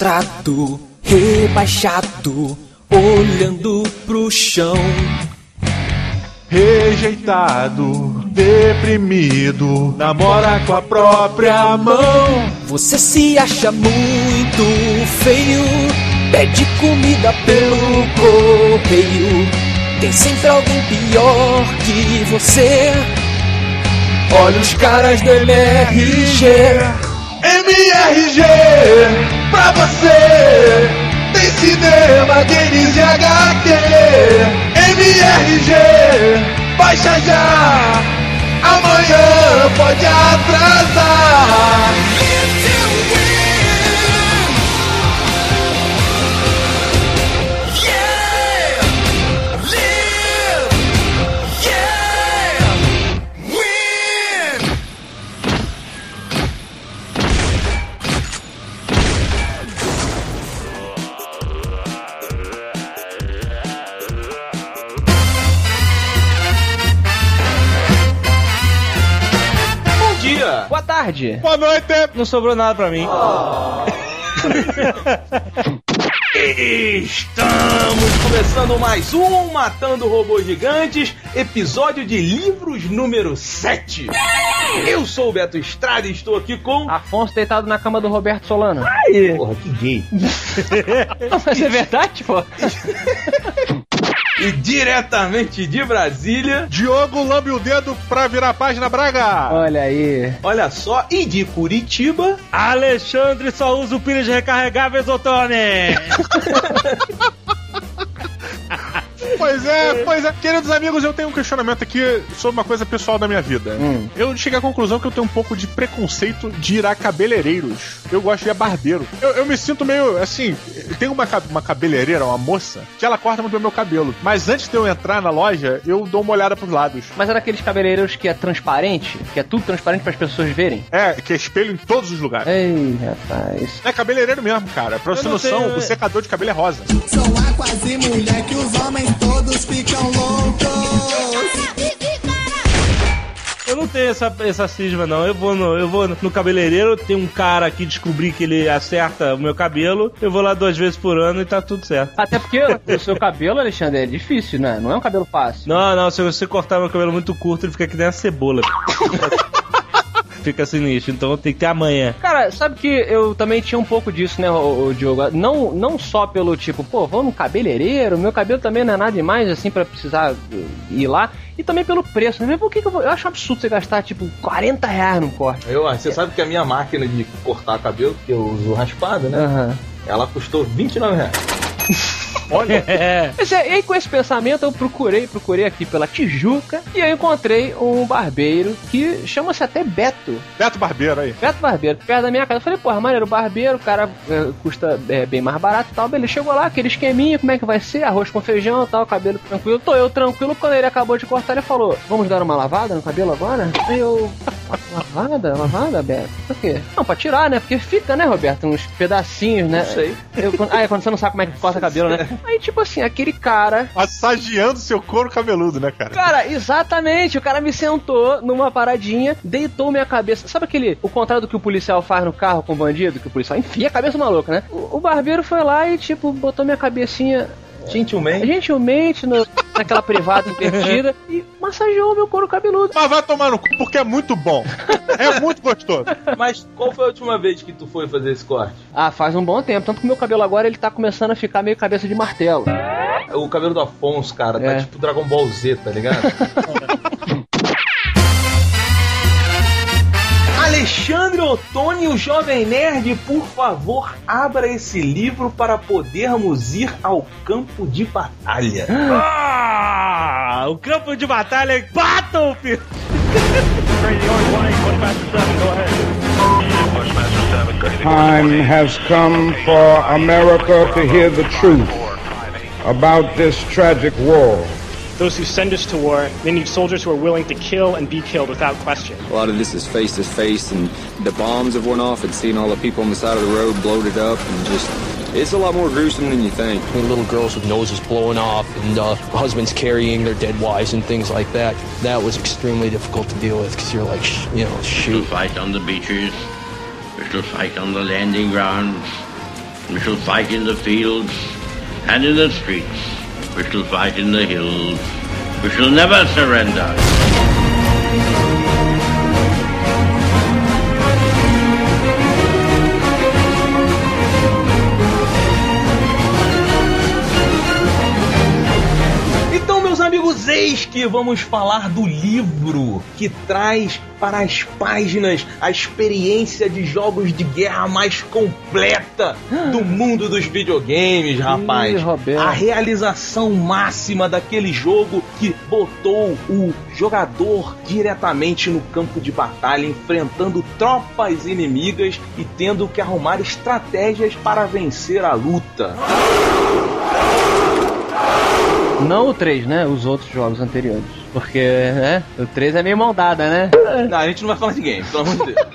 frustrado, rebaixado, olhando pro chão. Rejeitado, deprimido, namora com a própria mão. Você se acha muito feio, pede comida pelo correio. Tem sempre alguém pior que você. Olha os caras do MRG. MRG pra você. Tem cinema, games e HQ. MRG, baixa já. Amanhã pode atrasar. Boa tarde. Boa noite. Não sobrou nada pra mim. Estamos começando mais um Matando Robôs Gigantes, episódio de livros número 7. Eu sou o Beto Estrada e estou aqui com. Afonso deitado na cama do Roberto Solano. Porra, que gay. Mas é verdade, pô. E diretamente de Brasília, Diogo lambe o dedo pra virar a página Braga. Olha aí. olha só, e de Curitiba, Alexandre só usa o pires recarregáveis, ô Tony! Pois é, pois é. Queridos amigos, eu tenho um questionamento aqui sobre uma coisa pessoal da minha vida. Eu cheguei à conclusão que eu tenho um pouco de preconceito de ir a cabeleireiros. Eu gosto de ir a barbeiro. Eu, eu me sinto meio, assim, tem uma, uma cabeleireira, uma moça, que ela corta muito bem meu cabelo. Mas antes de eu entrar na loja, eu dou uma olhada pros lados. Mas é daqueles cabeleireiros que é transparente, que é tudo transparente para as pessoas verem. É, que é espelho em todos os lugares. Ei, rapaz. É cabeleireiro mesmo, cara. Pra você noção, o secador de cabelo é rosa. São águas e mulher que os homens todos ficam loucos. Eu não tenho essa, essa cisma, não. Eu vou, no, eu vou no cabeleireiro, tem um cara que descobri que ele acerta o meu cabelo, eu vou lá duas vezes por ano e tá tudo certo. Até porque o seu cabelo, Alexandre, é difícil, né? Não é um cabelo fácil. Não, não, se você cortar meu cabelo muito curto, ele fica que nem a cebola. fica sinistro, então tem que ter amanhã. Cara, sabe que eu também tinha um pouco disso, né, o, o Diogo? Não, não só pelo tipo, pô, vou no cabeleireiro, meu cabelo também não é nada demais, assim, pra precisar uh, ir lá. E também pelo preço, né? Por que, que eu vou. Eu acho um absurdo você gastar, tipo, 40 reais num corte. eu, você sabe que a minha máquina de cortar cabelo, que eu uso raspada, né? Aham. Ela custou 29 reais. É. Mas é, e aí com esse pensamento eu procurei, procurei aqui pela Tijuca e eu encontrei um barbeiro que chama-se até Beto. Beto Barbeiro aí. Beto Barbeiro, perto da minha casa. Eu falei, porra, maneiro, barbeiro, o cara é, custa é, bem mais barato e tal. Beleza, chegou lá, aquele esqueminha, como é que vai ser? Arroz com feijão e tal, cabelo tranquilo. Tô eu tranquilo, quando ele acabou de cortar, ele falou, vamos dar uma lavada no cabelo agora? Aí eu, lavada? Lavada, Beto? Por quê? Não, pra tirar, né? Porque fica, né, Roberto? Uns pedacinhos, né? Não sei. Eu, quando- ah, é quando você não sabe como é que corta cabelo, né? Aí, tipo assim, aquele cara Massageando seu couro cabeludo, né, cara? Cara, exatamente. O cara me sentou numa paradinha, deitou minha cabeça. Sabe aquele, o contrário do que o policial faz no carro com o bandido? Que o policial enfia a cabeça do maluco, né? O, o barbeiro foi lá e, tipo, botou minha cabecinha Gentilmente. gentilmente no- naquela privada invertida e massageou meu couro cabeludo. Mas vai tomar no cu, porque é muito bom. É muito gostoso. Mas qual foi a última vez que tu foi fazer esse corte? Ah, faz um bom tempo. Tanto que o meu cabelo agora ele tá começando a ficar meio cabeça de martelo. O cabelo do Afonso, cara, tá É. tipo Dragon Ball Z, tá ligado? Alexandre Ottoni, o Jovem Nerd, por favor, abra esse livro para podermos ir ao campo de batalha. Ah, o campo de batalha é Battlefield! time has come for America to hear the truth about this tragic war. Those who send us to war, they need soldiers who are willing to kill and be killed without question. A lot of this is face to face, and the bombs have went off, and seeing all the people on the side of the road bloated up, and just it's a lot more gruesome than you think. little girls with noses blowing off and uh, husbands carrying their dead wives and things like that. That was extremely difficult to deal with because you're like, sh- you know, shoot. We shoot. still fight on the beaches. We shall fight on the landing grounds. We shall fight in the fields and in the streets. We shall fight in the hills. We shall never surrender. Amigos, eis que vamos falar do livro que traz para as páginas a experiência de jogos de guerra mais completa do mundo dos videogames, rapaz. Roberto. a realização máxima daquele jogo que botou o jogador diretamente no campo de batalha, enfrentando tropas inimigas e tendo que arrumar estratégias para vencer a luta. Não o 3, né? Os outros jogos anteriores. Porque, né? O 3 é meio mão dada, né? Não, a gente não vai falar de game, pelo amor de Deus.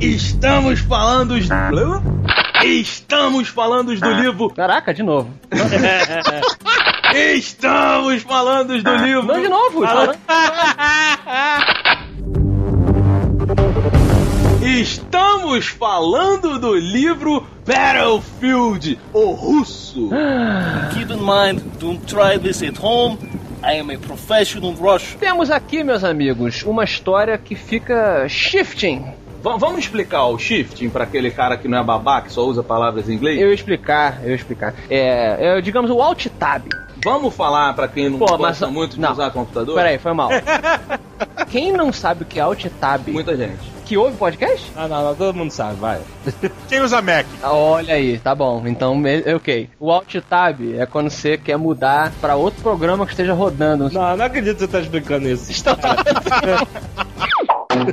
Estamos falando de... Estamos falando do livro. Caraca, de novo. Estamos falando do livro. Não, de novo. Fala- Estamos falando do livro Battlefield, o russo. Keep in mind, don't try this at home. I am a professional rusher. Temos aqui, meus amigos, uma história que fica shifting. Va- vamos explicar o shifting para aquele cara que não é babá, que só usa palavras em inglês? Eu explicar, eu explicar. É, é, digamos, o Alt Tab. Vamos falar para quem não Pô, gosta mas- muito de não. usar computador? Peraí, foi mal. Quem não sabe o que é Alt Tab, Muita gente. que ouve podcast? Ah, não, não, todo mundo sabe, vai. Quem usa Mac? Ah, Olha aí, tá bom. Então, ok. O Alt Tab é quando você quer mudar pra outro programa que esteja rodando. Não, não acredito que você tá explicando isso. E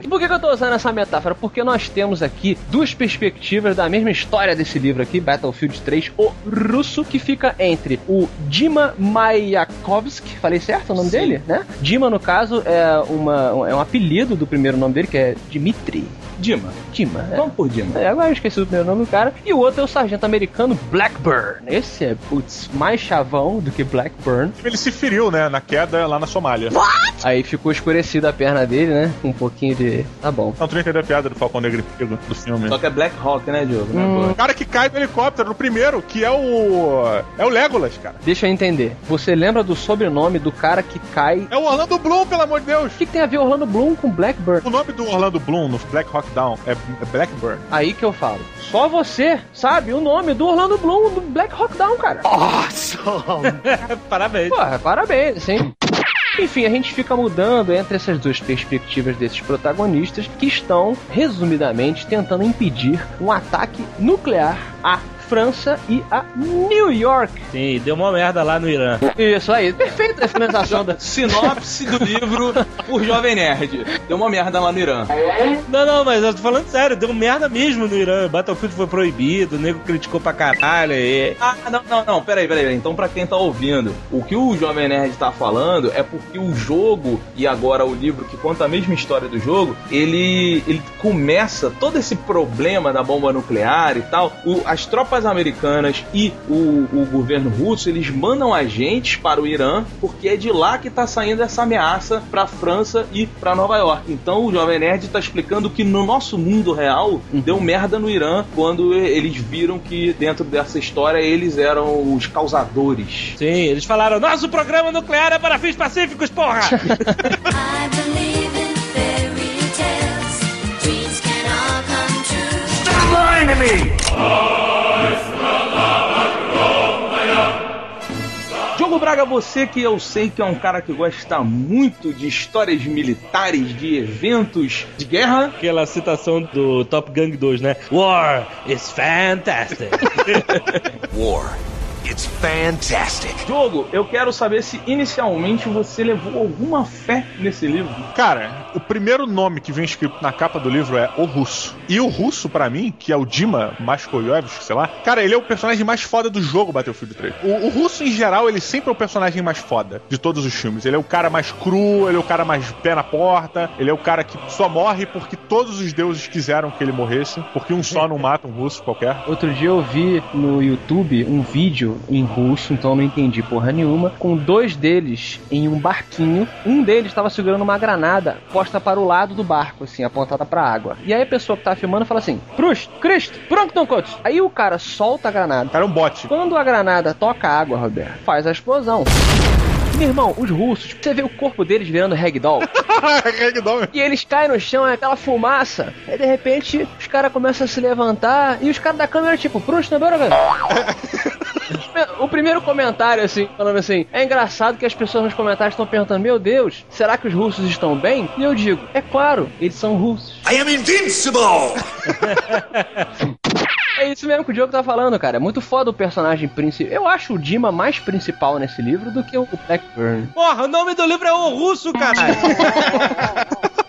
por que, que eu tô usando essa metáfora? Porque nós temos aqui duas perspectivas da mesma história desse livro aqui, Battlefield 3, o russo, que fica entre o Dima Mayakovsky, falei certo o nome Sim. dele, né? Dima, no caso, é, uma, é um apelido do primeiro nome dele, que é Dmitri. Dima. Dima, é. Vamos por Dima. É, agora eu esqueci o primeiro nome do cara. E o outro é o sargento americano Blackburn. Esse é, putz, mais chavão do que Blackburn. Ele se feriu, né, na queda lá na Somália. Aí ficou escurecida a perna dele, né? Com um pouquinho de. Tá bom. Não, tu não entendeu a piada do Falcão Negro e do filme. Só que é Black Hawk, né, Diogo? É O boa. cara que cai do helicóptero no primeiro, que é o. É o Legolas, cara. Deixa eu entender. Você lembra do sobrenome do cara que cai. É o Orlando Bloom, pelo amor de Deus. O que, que tem a ver Orlando Bloom com Blackburn? O nome do Orlando Bloom no Black Hawk Down é é Blackburn. Aí que eu falo. Só você sabe o nome do Orlando Bloom do Black Hawk Down, cara. Parabéns. Porra, parabéns, hein? Enfim, a gente fica mudando entre essas duas perspectivas desses protagonistas que estão, resumidamente, tentando impedir um ataque nuclear à França e a New York. Sim, deu uma merda lá no Irã. Isso aí, perfeita a finalização da. Sinopse do livro por Jovem Nerd. Deu uma merda lá no Irã. Não, não, mas eu tô falando sério, deu merda mesmo no Irã. Battlefield foi proibido, o nego criticou pra caralho. E... Ah, não, não, não, peraí, peraí. Então, pra quem tá ouvindo, o que o Jovem Nerd tá falando é porque o jogo e agora o livro que conta a mesma história do jogo, ele, ele começa todo esse problema da bomba nuclear e tal. O- as tropas americanas e o, o governo russo, eles mandam agentes para o Irã porque é de lá que tá saindo essa ameaça pra França e pra Nova York. Então, o Jovem Nerd tá explicando que no nosso mundo real deu merda no Irã quando eles viram que dentro dessa história eles eram os causadores. Sim, eles falaram: nosso programa nuclear é para fins pacíficos, porra! I believe Me! Diogo Braga, você que eu sei que é um cara que gosta muito de histórias militares, de eventos de guerra. Aquela citação do Top Gun 2, né? War is fantastic. War. It's fantastic. Diogo, eu quero saber se inicialmente você levou alguma fé nesse livro. Cara, o primeiro nome que vem escrito na capa do livro é O Russo. E o Russo, pra mim, que é o Dima Maskoyevich, sei lá, cara, ele é o personagem mais foda do jogo Battlefield 3. O, o Russo, em geral, ele sempre é o personagem mais foda de todos os filmes. Ele é o cara mais cru, ele é o cara mais pé na porta, ele é o cara que só morre porque todos os deuses quiseram que ele morresse, porque um só não mata um russo qualquer. Outro dia eu vi no YouTube um vídeo em russo, então eu não entendi porra nenhuma, com dois deles em um barquinho. Um deles estava segurando uma granada posta para o lado do barco, assim, apontada pra água. E aí a pessoa que tá filmando fala assim: Cruz, Cristo, Plankton Coach. Aí o cara solta a granada. Era um bote. Quando a granada toca a água, Roberto, faz a explosão. Meu irmão, os russos, você vê o corpo deles virando ragdoll. Ragdoll. E eles caem no chão, é aquela fumaça. Aí de repente os caras começam a se levantar e os caras da câmera, tipo, Proust, na O primeiro comentário, assim, falando assim, é engraçado que as pessoas nos comentários estão perguntando: Meu Deus, será que os russos estão bem? E eu digo: É claro, eles são russos. I am invincible! É isso mesmo que o Diogo tá falando, cara. É muito foda o personagem principal. Eu acho o Dima mais principal nesse livro do que o Blackburn. Porra, o nome do livro é O Russo, cara.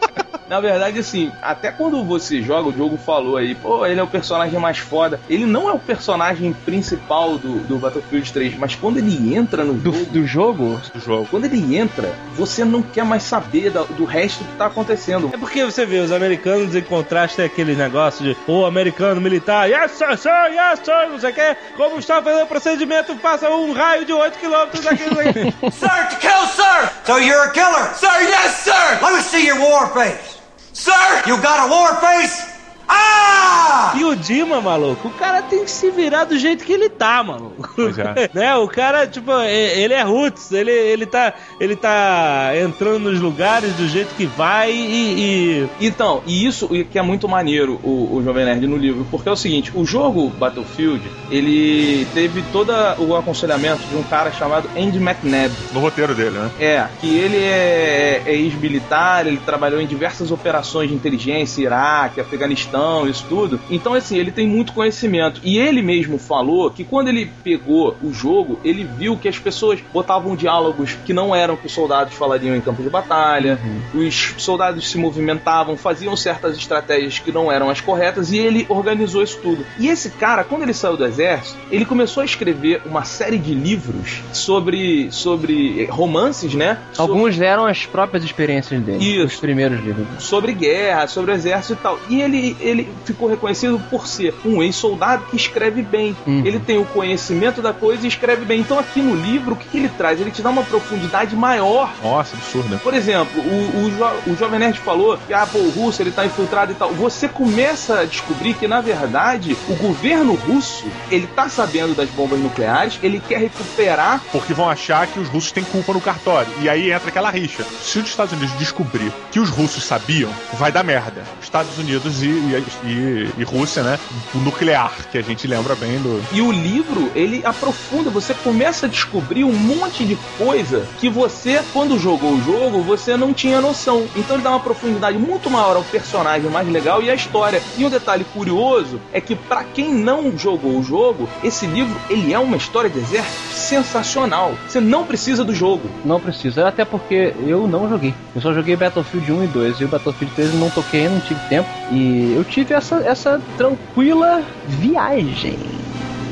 Na verdade, assim, até quando você joga, o jogo falou aí, pô, ele é o personagem mais foda. Ele não é o personagem principal do, do Battlefield 3, mas quando ele entra no Do, jogo. do jogo? Do jogo. Quando ele entra, você não quer mais saber da- do resto que tá acontecendo. É porque você vê, os americanos em contraste é aquele negócio de o americano militar, yes sir, sir, yes sir, não sei o que, como está fazendo o procedimento, faça um raio de 8 km aqui, não sei o quê. Sir, to kill, sir! So you're a killer? Sir, yes, sir! Let me see your war face! Sir! You got a war face? Ah! Dima, maluco, o cara tem que se virar do jeito que ele tá, maluco. Pois é. né? O cara, tipo, é- ele é roots, ele, ele, tá, ele tá entrando nos lugares do jeito que vai e. e- Então, e isso que é muito maneiro o, o Jovem Nerd no livro, porque é o seguinte, o jogo Battlefield, ele teve todo o aconselhamento de um cara chamado Andy McNabb. No roteiro dele, né? É, que ele é, é ex-militar, ele trabalhou em diversas operações de inteligência, Iraque, Afeganistão, isso tudo. Então, assim, ele tem muito conhecimento. E ele mesmo falou que quando ele pegou o jogo, ele viu que as pessoas botavam diálogos que não eram que os soldados falariam em campo de batalha, os soldados se movimentavam, faziam certas estratégias que não eram as corretas, e ele organizou isso tudo. E esse cara, quando ele saiu do exército, ele começou a escrever uma série de livros sobre, sobre romances, né? Alguns eram as próprias experiências dele. Isso. Os primeiros livros. sobre guerra, sobre o exército e tal. E ele, ele ficou reconhecido por ser um ex-soldado que escreve bem. Uhum. Ele tem o conhecimento da coisa e escreve bem. Então aqui no livro, o que, que ele traz? Ele te dá uma profundidade maior. Nossa, absurdo, né? Por exemplo, o, o, jo- o Jovem Nerd falou que ah, pô, o russo ele tá infiltrado e tal. Você começa a descobrir que, na verdade, o governo russo ele tá sabendo das bombas nucleares, ele quer recuperar Porque vão achar que os russos têm culpa no cartório. E aí entra aquela rixa. Se os Estados Unidos descobrir que os russos sabiam, vai dar merda. Estados Unidos e, e, e- e Rússia, né? O nuclear, que a gente lembra bem do. E o livro, ele aprofunda, você começa a descobrir um monte de coisa que você, quando jogou o jogo, você não tinha noção. Então ele dá uma profundidade muito maior ao personagem mais legal e à história. E um detalhe curioso é que pra quem não jogou o jogo, esse livro, ele é uma história de exército sensacional. Você não precisa do jogo. Não precisa, até porque eu não joguei. Eu só joguei Battlefield 1 e 2 e o Battlefield 3 eu não toquei, não tive tempo. E eu tive essa, essa tranquila viagem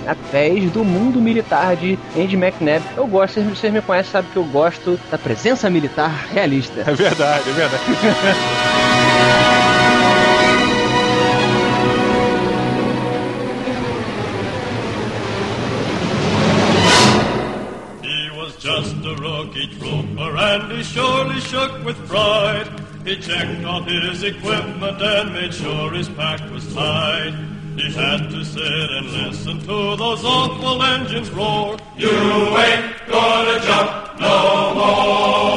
através do mundo militar de Andy McNabb. Eu gosto, vocês- vocês me conhecem, sabem que eu gosto da presença militar realista. É verdade, é verdade. He was just a rookie trooper and he surely shook with pride. He checked on his equipment and made sure his pack was tight. He had to sit and listen to those awful engines roar. You ain't gonna jump no more.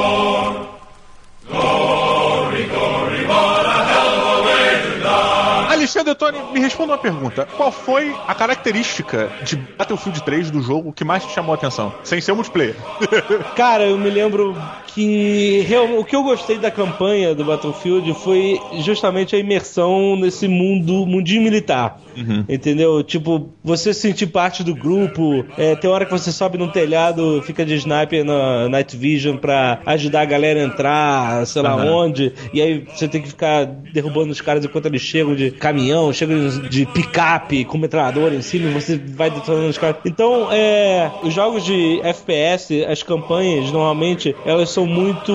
Alexandre Tony, me responda uma pergunta. Qual foi a característica de Battlefield 3 do jogo que mais te chamou a atenção? Sem ser o multiplayer. Cara, eu me lembro que o que eu gostei da campanha do Battlefield foi justamente a imersão nesse mundo, mundinho militar. Entendeu? Tipo, você se sentir parte do grupo. É, tem hora que você sobe num telhado, fica de sniper na Night Vision pra ajudar a galera a entrar, sei lá Aham. onde. E aí você tem que ficar derrubando os caras enquanto eles chegam de caminhão, chegam de picape com metralhador em cima e você vai detonando os caras. Então, é, os jogos de FPS, as campanhas, normalmente, elas são muito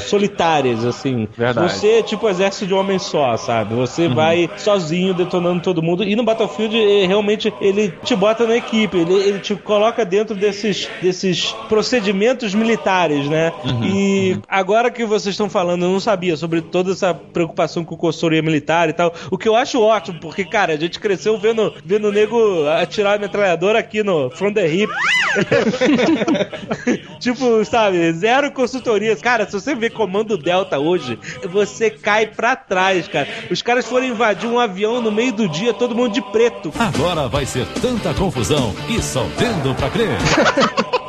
solitárias, assim. Verdade. Você é tipo exército de homem só, sabe? Você vai sozinho detonando todo mundo. E no Battlefield, realmente, ele te bota na equipe, ele, ele te coloca dentro desses, desses procedimentos militares, né? E agora que vocês estão falando, eu não sabia sobre toda essa preocupação com consultoria militar e tal. O que eu acho ótimo, porque, cara, a gente cresceu vendo, vendo o nego atirar a metralhadora aqui no From the Hip. tipo, sabe, zero consultoria. Cara, se você vê Comando Delta hoje, você cai pra trás, cara. Os caras foram invadir um avião no meio do dia, todo mundo de preto. Agora vai ser tanta confusão e só vendo pra crer.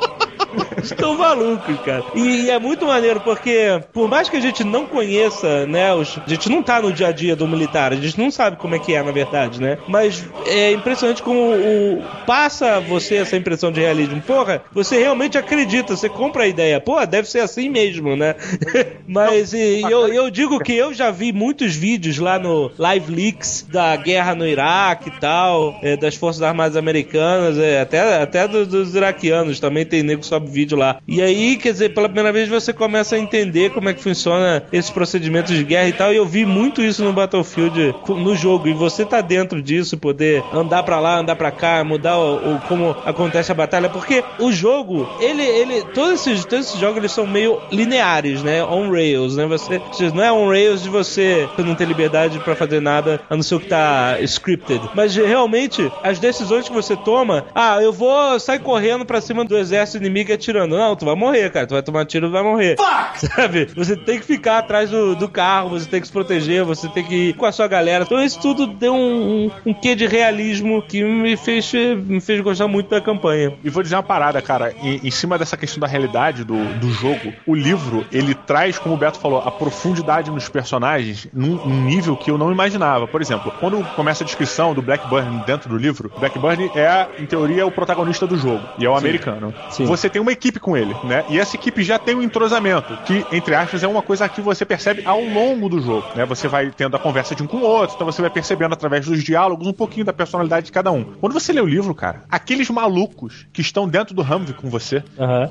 Estão malucos, cara. E, e é muito maneiro porque, por mais que a gente não conheça, né, os, a gente não tá no dia a dia do militar, a gente não sabe como é que é, na verdade, né? Mas é impressionante como o, passa você essa impressão de realismo. Porra, você realmente acredita, você compra a ideia. Pô, deve ser assim mesmo, né? Mas e, eu, eu digo que eu já vi muitos vídeos lá no Live Leaks da guerra no Iraque e tal, é, das Forças Armadas Americanas, é, até, até do- dos iraquianos também tem nego sobe vídeo lá. E aí, quer dizer, pela primeira vez você começa a entender como é que funciona esses procedimentos de guerra e tal. E eu vi muito isso no Battlefield no jogo. E você tá dentro disso, poder andar pra lá, andar pra cá, mudar o, o- como acontece a batalha. Porque o jogo, ele, ele, todos esses, todos esses jogos eles são meio lineares, né? On rails, né? Você, não é on rails de você não ter liberdade pra fazer nada, a não ser o que tá scripted. Mas realmente, as decisões que você toma, ah, eu vou sair correndo pra cima do exército inimigo atirando. Não, tu vai morrer, cara. Tu vai tomar tiro e vai morrer. Sabe? Você tem que ficar atrás do, do carro, você tem que se proteger, você tem que ir com a sua galera. Então isso tudo deu um, um, um quê de realismo que me fez, me fez gostar muito da campanha. E vou dizer uma parada, cara, em, em cima dessa questão da realidade do, do jogo, o livro, ele traz, como o Beto falou, a profundidade nos personagens num, num nível que eu não imaginava. Por exemplo, quando começa a descrição do Blackburn dentro do livro, Blackburn é, em teoria, o protagonista do jogo, e é o Sim. americano. Sim. Você tem uma equipe com ele, né? E essa equipe já tem um entrosamento, que, entre aspas, é uma coisa que você percebe ao longo do jogo, né? Você vai tendo a conversa de um com o outro, então você vai percebendo através dos diálogos um pouquinho da personalidade de cada um. Quando você lê o livro, cara, aqueles malucos que estão dentro do Humvee com você,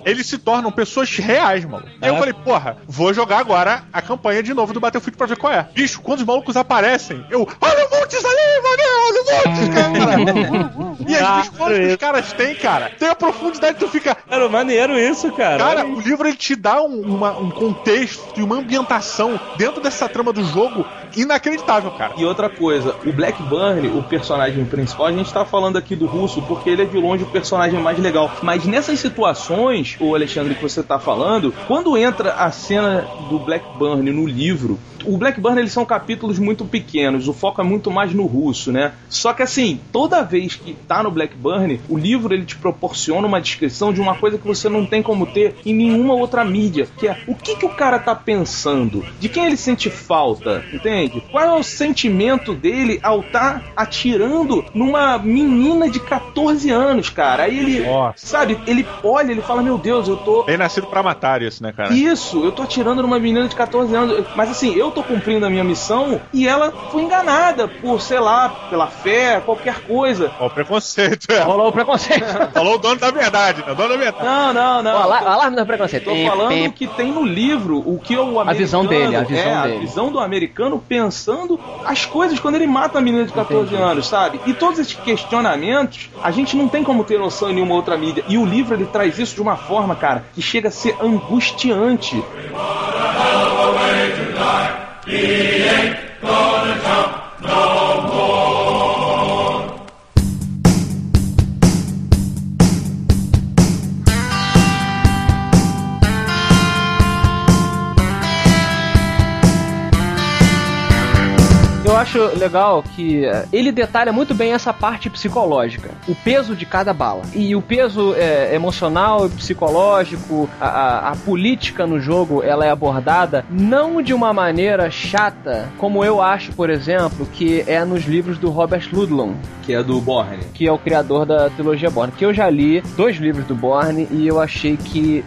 eles se tornam pessoas reais, maluco. Aí eu É. falei, porra, vou jogar agora a campanha de novo do Battlefield pra ver qual é. Bicho, quando os malucos aparecem, eu, olha o Montes ali, valeu, olha o Montes, cara. e as respostas que os caras têm, cara, tem a profundidade que tu fica. Cara, maneiro isso, cara. Cara, o livro ele te dá um, uma- um contexto e uma ambientação dentro dessa trama do jogo inacreditável, cara. E outra coisa, o Blackburn, o personagem principal, a gente tá falando aqui do russo porque ele é de longe o personagem mais legal. Mas nessas situações, o Alexandre, que você tá falando, quando entra a cena do Blackburn no livro, o Blackburn eles são capítulos muito pequenos, o foco é muito mais no russo, né? Só que assim, toda vez que tá no Blackburn, o livro ele te proporciona uma descrição de uma coisa que você não tem como ter em nenhuma outra mídia, que é o que que o cara tá pensando, de quem ele sente falta, entende? Qual é o sentimento dele ao tá atirando numa menina de 14 anos, cara? Aí ele, sabe, ele olha, ele fala, meu Deus, eu tô Bem nascido pra matar isso, né, cara? isso, eu tô atirando numa menina de 14 anos. Mas assim, eu tô cumprindo a minha missão e ela foi enganada por, sei lá, pela fé, qualquer coisa. Ó, o preconceito, é. Rolou o preconceito. Falou o dono da verdade, né? O dono da verdade. Não, não, não. O ala- o alarme do preconceito. Tô falando que tem no livro o que o americano... visão dele, a visão é, dele. a visão do americano pensando as coisas quando ele mata a menina de 14 anos, sabe? E todos esses questionamentos, a gente não tem como ter noção em nenhuma outra mídia. E o livro, ele traz isso de uma forma, cara, que chega a ser angustiante. Legal que eh, ele detalha muito bem essa parte psicológica, o peso de cada bala. E o peso eh, emocional psicológico, a, a- a política no jogo, ela é abordada não de uma maneira chata, como eu acho, por exemplo, que é nos livros do Robert Ludlum. Que é do Borne. Que é o criador da trilogia Borne. Que eu já li dois livros do Borne e eu achei que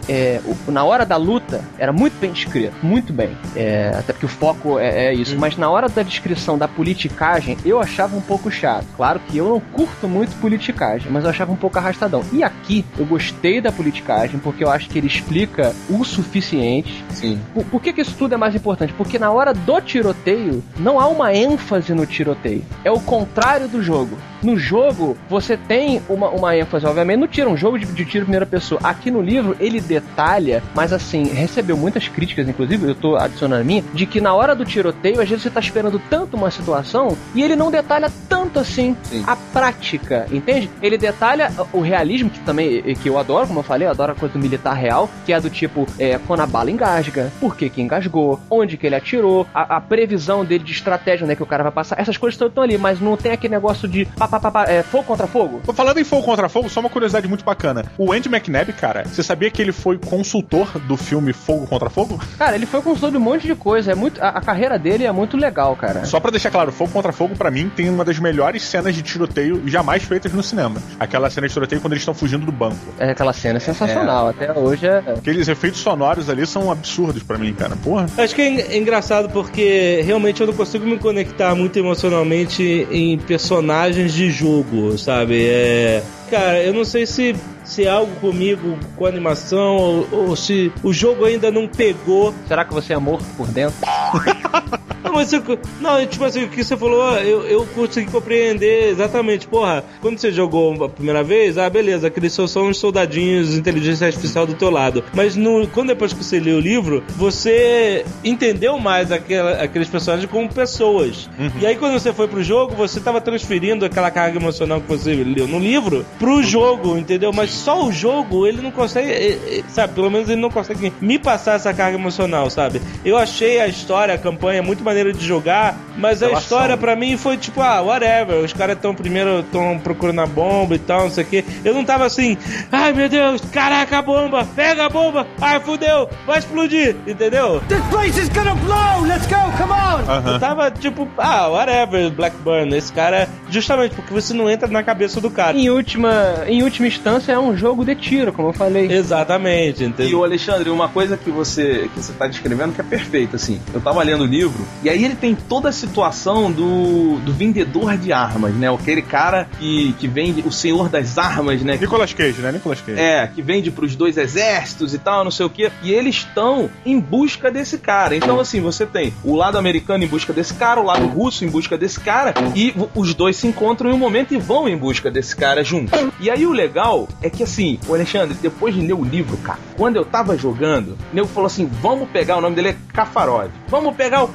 o- na hora da luta era muito bem descrito, muito bem. Eh, até porque o foco é, é isso. Mas na hora da descrição da politicagem, eu achava um pouco chato. Claro que eu não curto muito politicagem, mas eu achava um pouco arrastadão. E aqui, eu gostei da politicagem, porque eu acho que ele explica o suficiente. Sim. Por, por que, que isso tudo é mais importante? Porque na hora do tiroteio, não há uma ênfase no tiroteio. É o contrário do jogo. No jogo, você tem uma, uma ênfase, obviamente, no tiro, um jogo de, de tiro em primeira pessoa. Aqui no livro, ele detalha, mas assim, recebeu muitas críticas, inclusive, eu tô adicionando a minha, de que na hora do tiroteio, às vezes você tá esperando tanto uma situação e ele não detalha tanto assim a prática, entende? Ele detalha o realismo, que também que eu adoro, como eu falei, eu adoro a coisa do militar real, que é do tipo, é, quando a bala engasga, por que que engasgou, onde que ele atirou, a, a previsão dele de estratégia, onde é que o cara vai passar, essas coisas estão ali, mas não tem aquele negócio de pá, pá, pá, pá, é, fogo contra fogo. Falando em fogo contra fogo, só uma curiosidade muito bacana. O Andy McNabb, cara, você sabia que ele foi consultor do filme Fogo contra Fogo? Cara, ele foi consultor de um monte de coisa, é muito, a, a carreira dele é muito legal, cara. Só pra deixar claro, Fogo contra Fogo, pra mim, tem uma das melhores cenas de tiroteio jamais feitas no cinema. Aquela cena de tiroteio quando eles estão fugindo do banco. É, aquela cena é sensacional, até hoje é... Aqueles efeitos sonoros ali são absurdos pra mim, cara. Porra. Acho que é é engraçado porque realmente eu não consigo me conectar muito emocionalmente em personagens de jogo, sabe? É, cara, eu não sei se se é algo comigo com animação ou, ou se o jogo ainda não pegou. Será que você é morto por dentro? Não, mas você, não, tipo assim, o que você falou, eu, eu consegui compreender exatamente. Porra, quando você jogou a primeira vez, ah, beleza, aqueles só são os soldadinhos de inteligência artificial do teu lado. Mas no, quando depois que você leu o livro, você entendeu mais aquela, aqueles personagens como pessoas. E aí quando você foi pro jogo, você tava transferindo aquela carga emocional que você leu no livro pro jogo, entendeu? Mas só o jogo, ele não consegue, eh, eh, sabe, pelo menos ele não consegue me passar essa carga emocional, sabe? Eu achei a história, a campanha muito maneira de jogar, mas a Relação. história pra mim foi tipo, ah, whatever, os caras estão primeiro estão procurando a bomba e tal, não sei o quê. Eu não tava assim, ai meu Deus, caraca a bomba, pega a bomba, ai fudeu, vai explodir, entendeu? This place is gonna blow! Let's go, come on! Eu tava tipo, ah, whatever, Blackburn, esse cara, justamente porque você não entra na cabeça do cara. Em última, em última instância, é um jogo de tiro, como eu falei. Exatamente, E entendeu? o Alexandre, uma coisa que você que você tá descrevendo que é perfeita, assim. Eu tava lendo o livro, e aí ele tem toda a situação do, do vendedor de armas, né? Aquele cara que, que vende, o senhor das armas, né? Nicolas Cage, né? Nicolas Cage. É, que vende pros dois exércitos e tal, não sei o quê. E eles estão em busca desse cara. Então, assim, você tem o lado americano em busca desse cara, o lado russo em busca desse cara, e os dois se encontram em um momento e vão em busca desse cara juntos. E aí o legal é que, assim, o Alexandre, depois de ler o livro, cara, quando eu tava jogando, o nego falou assim: vamos pegar, o nome dele é Kafarov. Vamos pegar o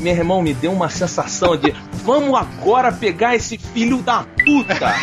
Meu irmão me deu uma sensação de: vamos agora pegar esse filho da puta.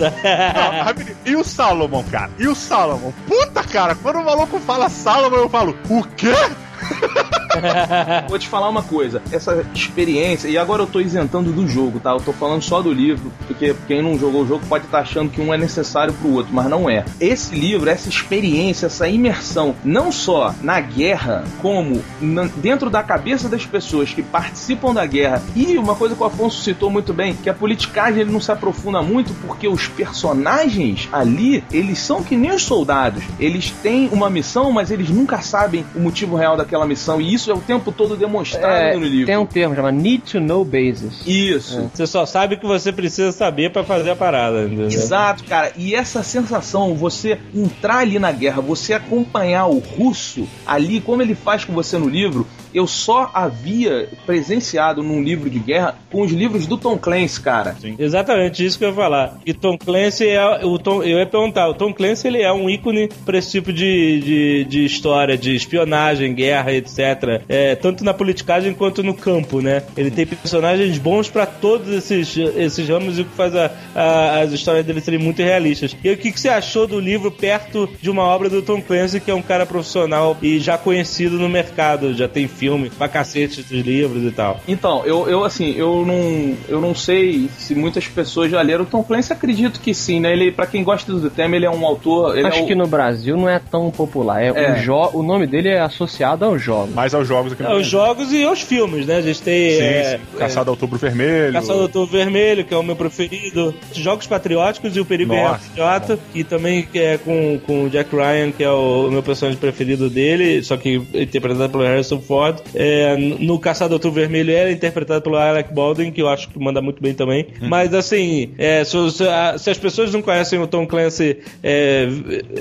Não, e o Salomon, cara? E o Salomon? Puta, cara, quando o maluco fala Salomon, eu falo, o quê? Vou te falar uma coisa, essa experiência, e agora eu tô isentando do jogo, tá? Eu tô falando só do livro, porque quem não jogou o jogo pode estar achando que um é necessário pro outro, mas não é. Esse livro, essa experiência, essa imersão, não só na guerra, como na- dentro da cabeça das pessoas que participam da guerra, e uma coisa que o Afonso citou muito bem, que a politicagem ele não se aprofunda muito porque os personagens ali, eles são que nem os soldados. Eles têm uma missão, mas eles nunca sabem o motivo real daquela missão, e isso é o tempo todo demonstrado É, no livro. tem um termo chamado Need to Know Basis. Isso. Você só sabe o que você precisa saber pra fazer a parada, entendeu? Exato, cara. E essa sensação, você entrar ali na guerra, você acompanhar o russo ali, como ele faz com você no livro, eu só havia presenciado num livro de guerra com os livros do Tom Clancy, cara. Exatamente, isso que eu ia falar. E Tom Clancy é o Tom, eu ia perguntar, o Tom Clancy ele é um ícone pra esse tipo de, de, de história, de espionagem, guerra, etc. É, tanto na politicagem quanto no campo, né? Ele tem personagens bons pra todos esses, esses ramos e o que faz a, a- as histórias dele serem muito realistas. E o que, que você achou do livro perto de uma obra do Tom Clancy, que é um cara profissional e já conhecido no mercado, já tem filme pra cacete dos livros e tal? Então, eu, eu assim, eu não, eu não sei se muitas pessoas já leram o Tom Clancy, acredito que sim, né? Ele, para quem gosta do tema, ele é um autor, ele Acho é o- que no Brasil não é tão popular. É, É. O, jo o nome dele é associado aos jogos. Mais aos jogos aqui no É, os Brasil. jogos e os filmes, né? A gente tem. Sim, é, sim. Caçado ao Outubro Vermelho. Caçado Outubro Vermelho, que é o meu preferido. Jogos Patrióticos e o Perigo Nossa, Patriota, que também é com, com o Jack Ryan, que é o meu personagem preferido dele, só que interpretado pelo Harrison Ford. Concordo. É, no Caçado Outubro Vermelho era interpretado pelo Alec Baldwin, que eu acho que manda muito bem também. Mas assim, é, se, se a- se as pessoas não conhecem o Tom Clancy é,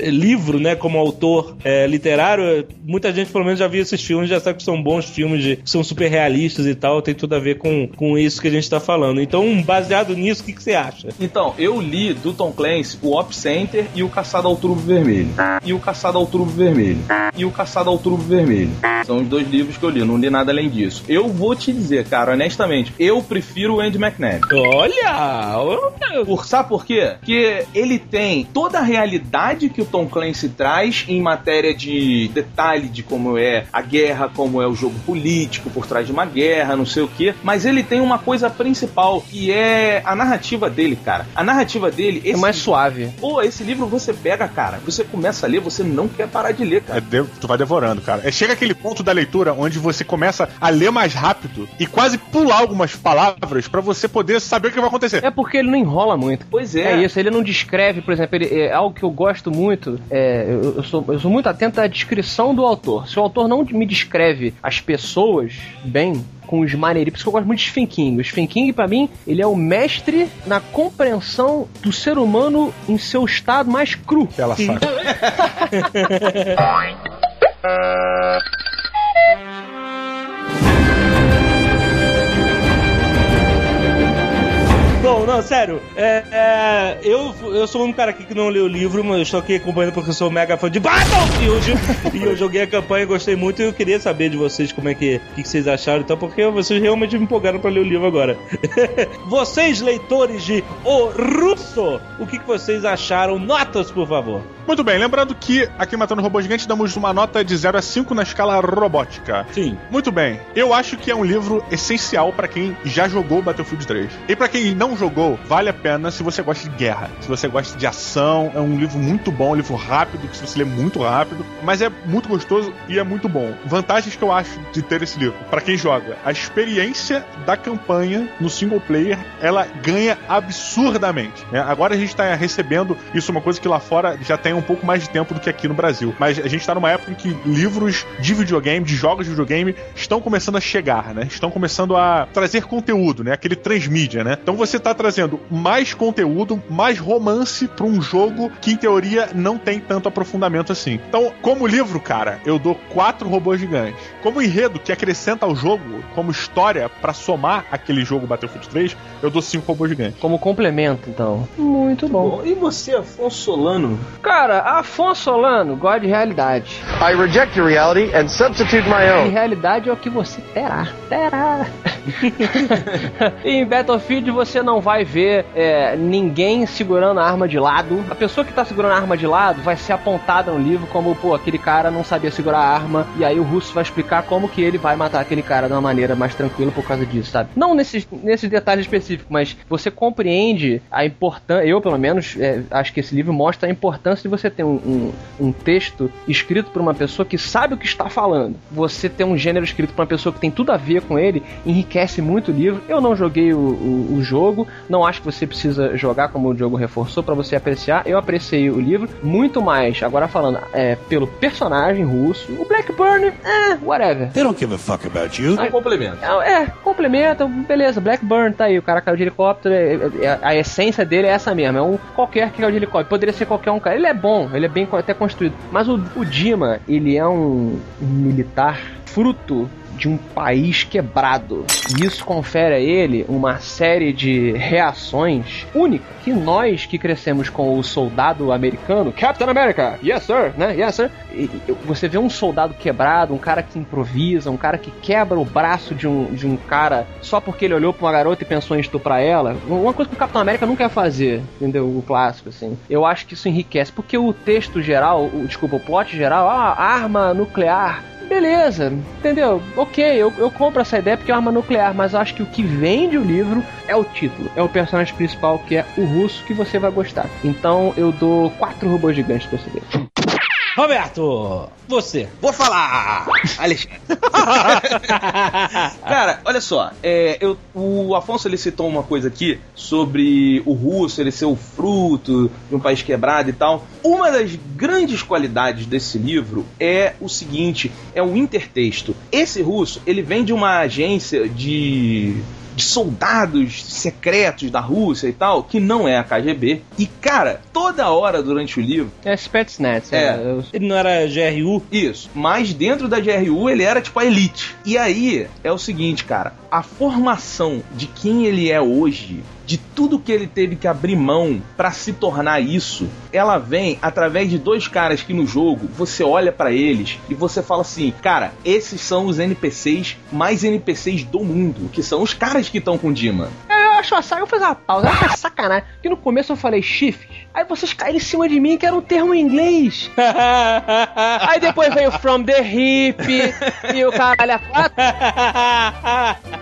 livro, né, como autor é, literário, muita gente pelo menos já viu esses filmes, já sabe que são bons filmes, de, são super realistas e tal, tem tudo a ver com, com isso que a gente tá falando. Então, baseado nisso, o que, que você acha? Então, eu li do Tom Clancy o Op Center e o Caçado ao Turbo Vermelho. E o Caçado ao Turbo Vermelho. E o Caçado ao Turbo Vermelho. São os dois livros que eu li, não li nada além disso. Eu vou te dizer, cara, honestamente, eu prefiro o Andy McNabb. Olha! Por, sabe por quê? Porque ele tem toda a realidade que o Tom Clancy traz em matéria de detalhe de como é a guerra, como é o jogo político por trás de uma guerra, não sei o quê. Mas ele tem uma coisa principal, que é a narrativa dele, cara. A narrativa dele... É mais suave. Pô, esse livro você pega, cara, você começa a ler, você não quer parar de ler, cara. É, tu vai devorando, cara. É, chega aquele ponto da leitura onde você começa a ler mais rápido e quase pular algumas palavras pra você poder saber o que vai acontecer. É porque ele não enrola muito. Pois é. É isso, ele não descreve, por exemplo, ele, é algo que eu gosto muito, é, eu, eu sou, eu sou muito atento à descrição do autor. Se o autor não me descreve as pessoas bem, com os maneirinhos, por isso que eu gosto muito de Stephen King. O Stephen King, pra mim, ele é o mestre na compreensão do ser humano em seu estado mais cru. Ela sabe. Bom, não, sério. É, é, eu, eu sou um cara aqui que não leu o livro, mas eu estou aqui acompanhando porque eu sou mega fã de Battlefield. e eu joguei a campanha, gostei muito e eu queria saber de vocês como é que, o que, que vocês acharam, então, porque vocês realmente me empolgaram para ler o livro agora. vocês, leitores de O Russo, o que, que vocês acharam? Notas, por favor. Muito bem, lembrando que aqui em Matando Robô Gigante damos uma nota de 0 a 5 na escala robótica. Sim. Muito bem, eu acho que é um livro essencial pra quem já jogou Battlefield 3. E pra quem não jogou, vale a pena se você gosta de guerra, se você gosta de ação. É um livro muito bom, um livro rápido, que você lê muito rápido, mas é muito gostoso e é muito bom. Vantagens que eu acho de ter esse livro. Pra quem joga, a experiência da campanha no single player, ela ganha absurdamente. né? Agora a gente tá recebendo isso, é uma coisa que lá fora já tem um pouco mais de tempo do que aqui no Brasil. Mas a gente tá numa época em que livros de videogame, de jogos de videogame, estão começando a chegar, né? Estão começando a trazer conteúdo, né? Aquele transmídia, né? Então você tá trazendo mais conteúdo, mais romance pra um jogo que em teoria não tem tanto aprofundamento assim. Então, como livro, cara, eu dou quatro robôs gigantes. Como enredo que acrescenta ao jogo, como história pra somar aquele jogo Battlefield 3, eu dou cinco robôs gigantes. Como complemento, então. Muito bom. E você, Afonso Solano? Cara, Afonso Solano gosta de realidade. I reject your reality and substitute my E own. realidade é o que você terá. Terá. em Battlefield você não vai ver é, ninguém segurando a arma de lado. A pessoa que tá segurando a arma de lado vai ser apontada no livro como, pô, aquele cara não sabia segurar a arma. E aí o russo vai explicar como que ele vai matar aquele cara de uma maneira mais tranquila por causa disso, sabe? Não nesses, nesses detalhes específicos, mas você compreende a importância. Eu, pelo menos, é, acho que esse livro mostra a importância de você ter um, um, um texto escrito por uma pessoa que sabe o que está falando. Você ter um gênero escrito por uma pessoa que tem tudo a ver com ele enriquece muito o livro. Eu não joguei o, o, o jogo, não acho que você precisa jogar como o Diogo reforçou para você apreciar. Eu apreciei o livro muito mais, agora falando, é, pelo personagem russo. O Blackburn, é, whatever. They don't give a fuck about you. Um complemento. É, é, complementa, beleza, Blackburn tá aí, o cara caiu de helicóptero, é- é- a essência dele é essa mesmo, é um qualquer que caiu de helicóptero, poderia ser qualquer um cara, ele é bom, ele é bem até construído, mas o, o Dima, ele é um militar fruto de um país quebrado. E isso confere a ele uma série de reações únicas que nós que crescemos com o soldado americano, Captain America, yes sir, né? Yes sir. E- você vê um soldado quebrado, um cara que improvisa, um cara que quebra o braço de um, de um cara só porque ele olhou pra uma garota e pensou em estuprar ela. Uma coisa que o Capitão América nunca ia fazer, entendeu? O clássico, assim. Eu acho que isso enriquece, porque o texto geral, o, desculpa, o plot geral, ah, arma nuclear, beleza, entendeu? Ok, eu, eu compro essa ideia porque é uma arma nuclear, mas acho que o que vende o livro é o título, é o personagem principal que é o russo que você vai gostar. Então eu dou quatro robôs gigantes pra esse livro. Roberto, você. Vou falar! Alexandre. Cara, olha só, é, eu, o Afonso ele citou uma coisa aqui sobre o russo, ele ser o fruto de um país quebrado e tal. Uma das grandes qualidades desse livro é o seguinte: é o intertexto. Esse russo, ele vem de uma agência de de soldados secretos da Rússia e tal, que não é a KGB. E, cara, toda hora durante o livro. É Spetsnaz. É. Ele não era GRU? Isso. Mas dentro da GRU ele era tipo a elite. E aí é o seguinte, cara. A formação de quem ele é hoje de tudo que ele teve que abrir mão para se tornar isso, ela vem através de dois caras que no jogo você olha para eles e você fala assim, cara, esses são os NPCs mais NPCs do mundo, que são os caras que estão com Dima. Eu acho a saga, eu fiz uma pausa, acho sacanagem. Porque no começo eu falei shift, aí vocês caíram em cima de mim que era um termo em inglês. aí depois veio from the hip e o caralho a quatro.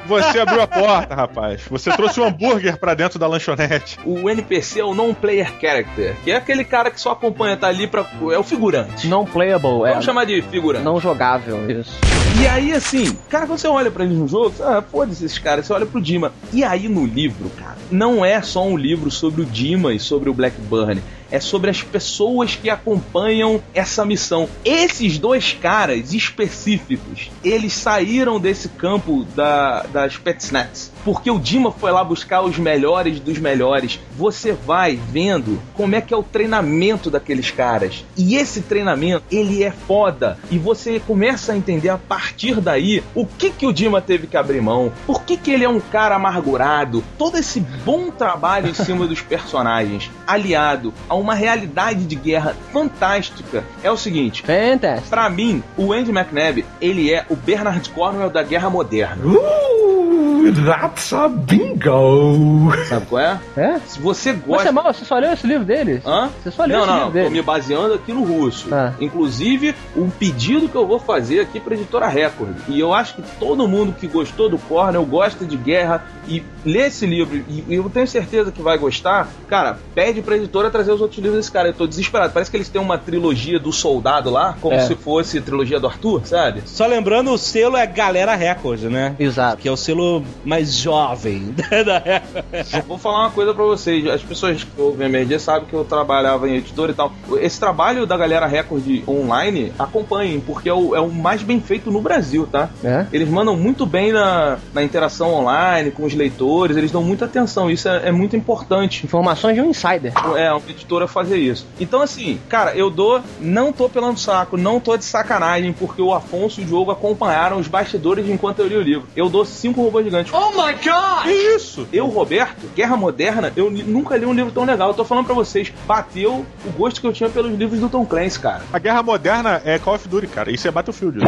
Você abriu a porta, rapaz. Você trouxe um hambúrguer pra dentro da lanchonete. O NPC é o non-player character, que é aquele cara que só acompanha, tá ali pra. É o figurante. Não playable, é. Vamos chamar de figurante. Não jogável, isso. E aí, assim, cara, quando você olha pra eles no jogo, você, ah, foda-se esses caras, você olha pro Dima. E aí no livro, cara, não é só um livro sobre o Dima e sobre o Blackburn. Lohane. É sobre as pessoas que acompanham essa missão. Esses dois caras específicos, eles saíram desse campo da, das Petsnats. Porque o Dima foi lá buscar os melhores dos melhores. Você vai vendo como é que é o treinamento daqueles caras. E esse treinamento, ele é foda. E você começa a entender a partir daí o que que o Dima teve que abrir mão. Por que que ele é um cara amargurado. Todo esse bom trabalho em cima dos personagens, aliado a uma realidade de guerra fantástica, é o seguinte. Fantástico. Pra mim, o Andy McNabb, ele é o Bernard Cornwell da guerra moderna. Ooh, that's a bingo! Sabe qual é? É? Se você Você, gosta. mal, você só leu esse livro deles? Hã? Você só leu não, esse não, livro tô deles? me baseando aqui no russo. Tá. Inclusive, um pedido que eu vou fazer aqui pra editora Record. E eu acho que todo mundo que gostou do Cornell gosta de guerra e lê esse livro, e e eu tenho certeza que vai gostar, cara, pede pra editora trazer os outros livros desse cara. Eu tô desesperado. Parece que eles têm uma trilogia do soldado lá, como É. se fosse trilogia do Arthur, sabe? Só lembrando, o selo é Galera Record, né? Exato. Que é o selo mais jovem da Record. Eu vou falar uma coisa pra vocês. As pessoas que ouvem a MRD sabem que eu trabalhava em editora e tal. Esse trabalho da galera Record online, acompanhem, porque é o, é o mais bem feito no Brasil, tá? É? Eles mandam muito bem na, na interação online com os leitores, eles dão muita atenção. Isso é, é muito importante. Informações de um insider. É, uma editora fazer isso. Então, assim, cara, eu dou. Não tô pelando saco, não tô de sacanagem, porque o Afonso e o Diogo acompanharam os bastidores enquanto eu li o livro. Eu dou cinco robôs gigantes. Oh my god! Que isso? Eu, Roberto, Guerra Moderna, eu nunca li um livro tão legal. Eu tô falando pra vocês, bateu o gosto que eu tinha pelos livros do Tom Clancy, cara. A guerra moderna é Call of Duty, cara. Isso é Battlefield.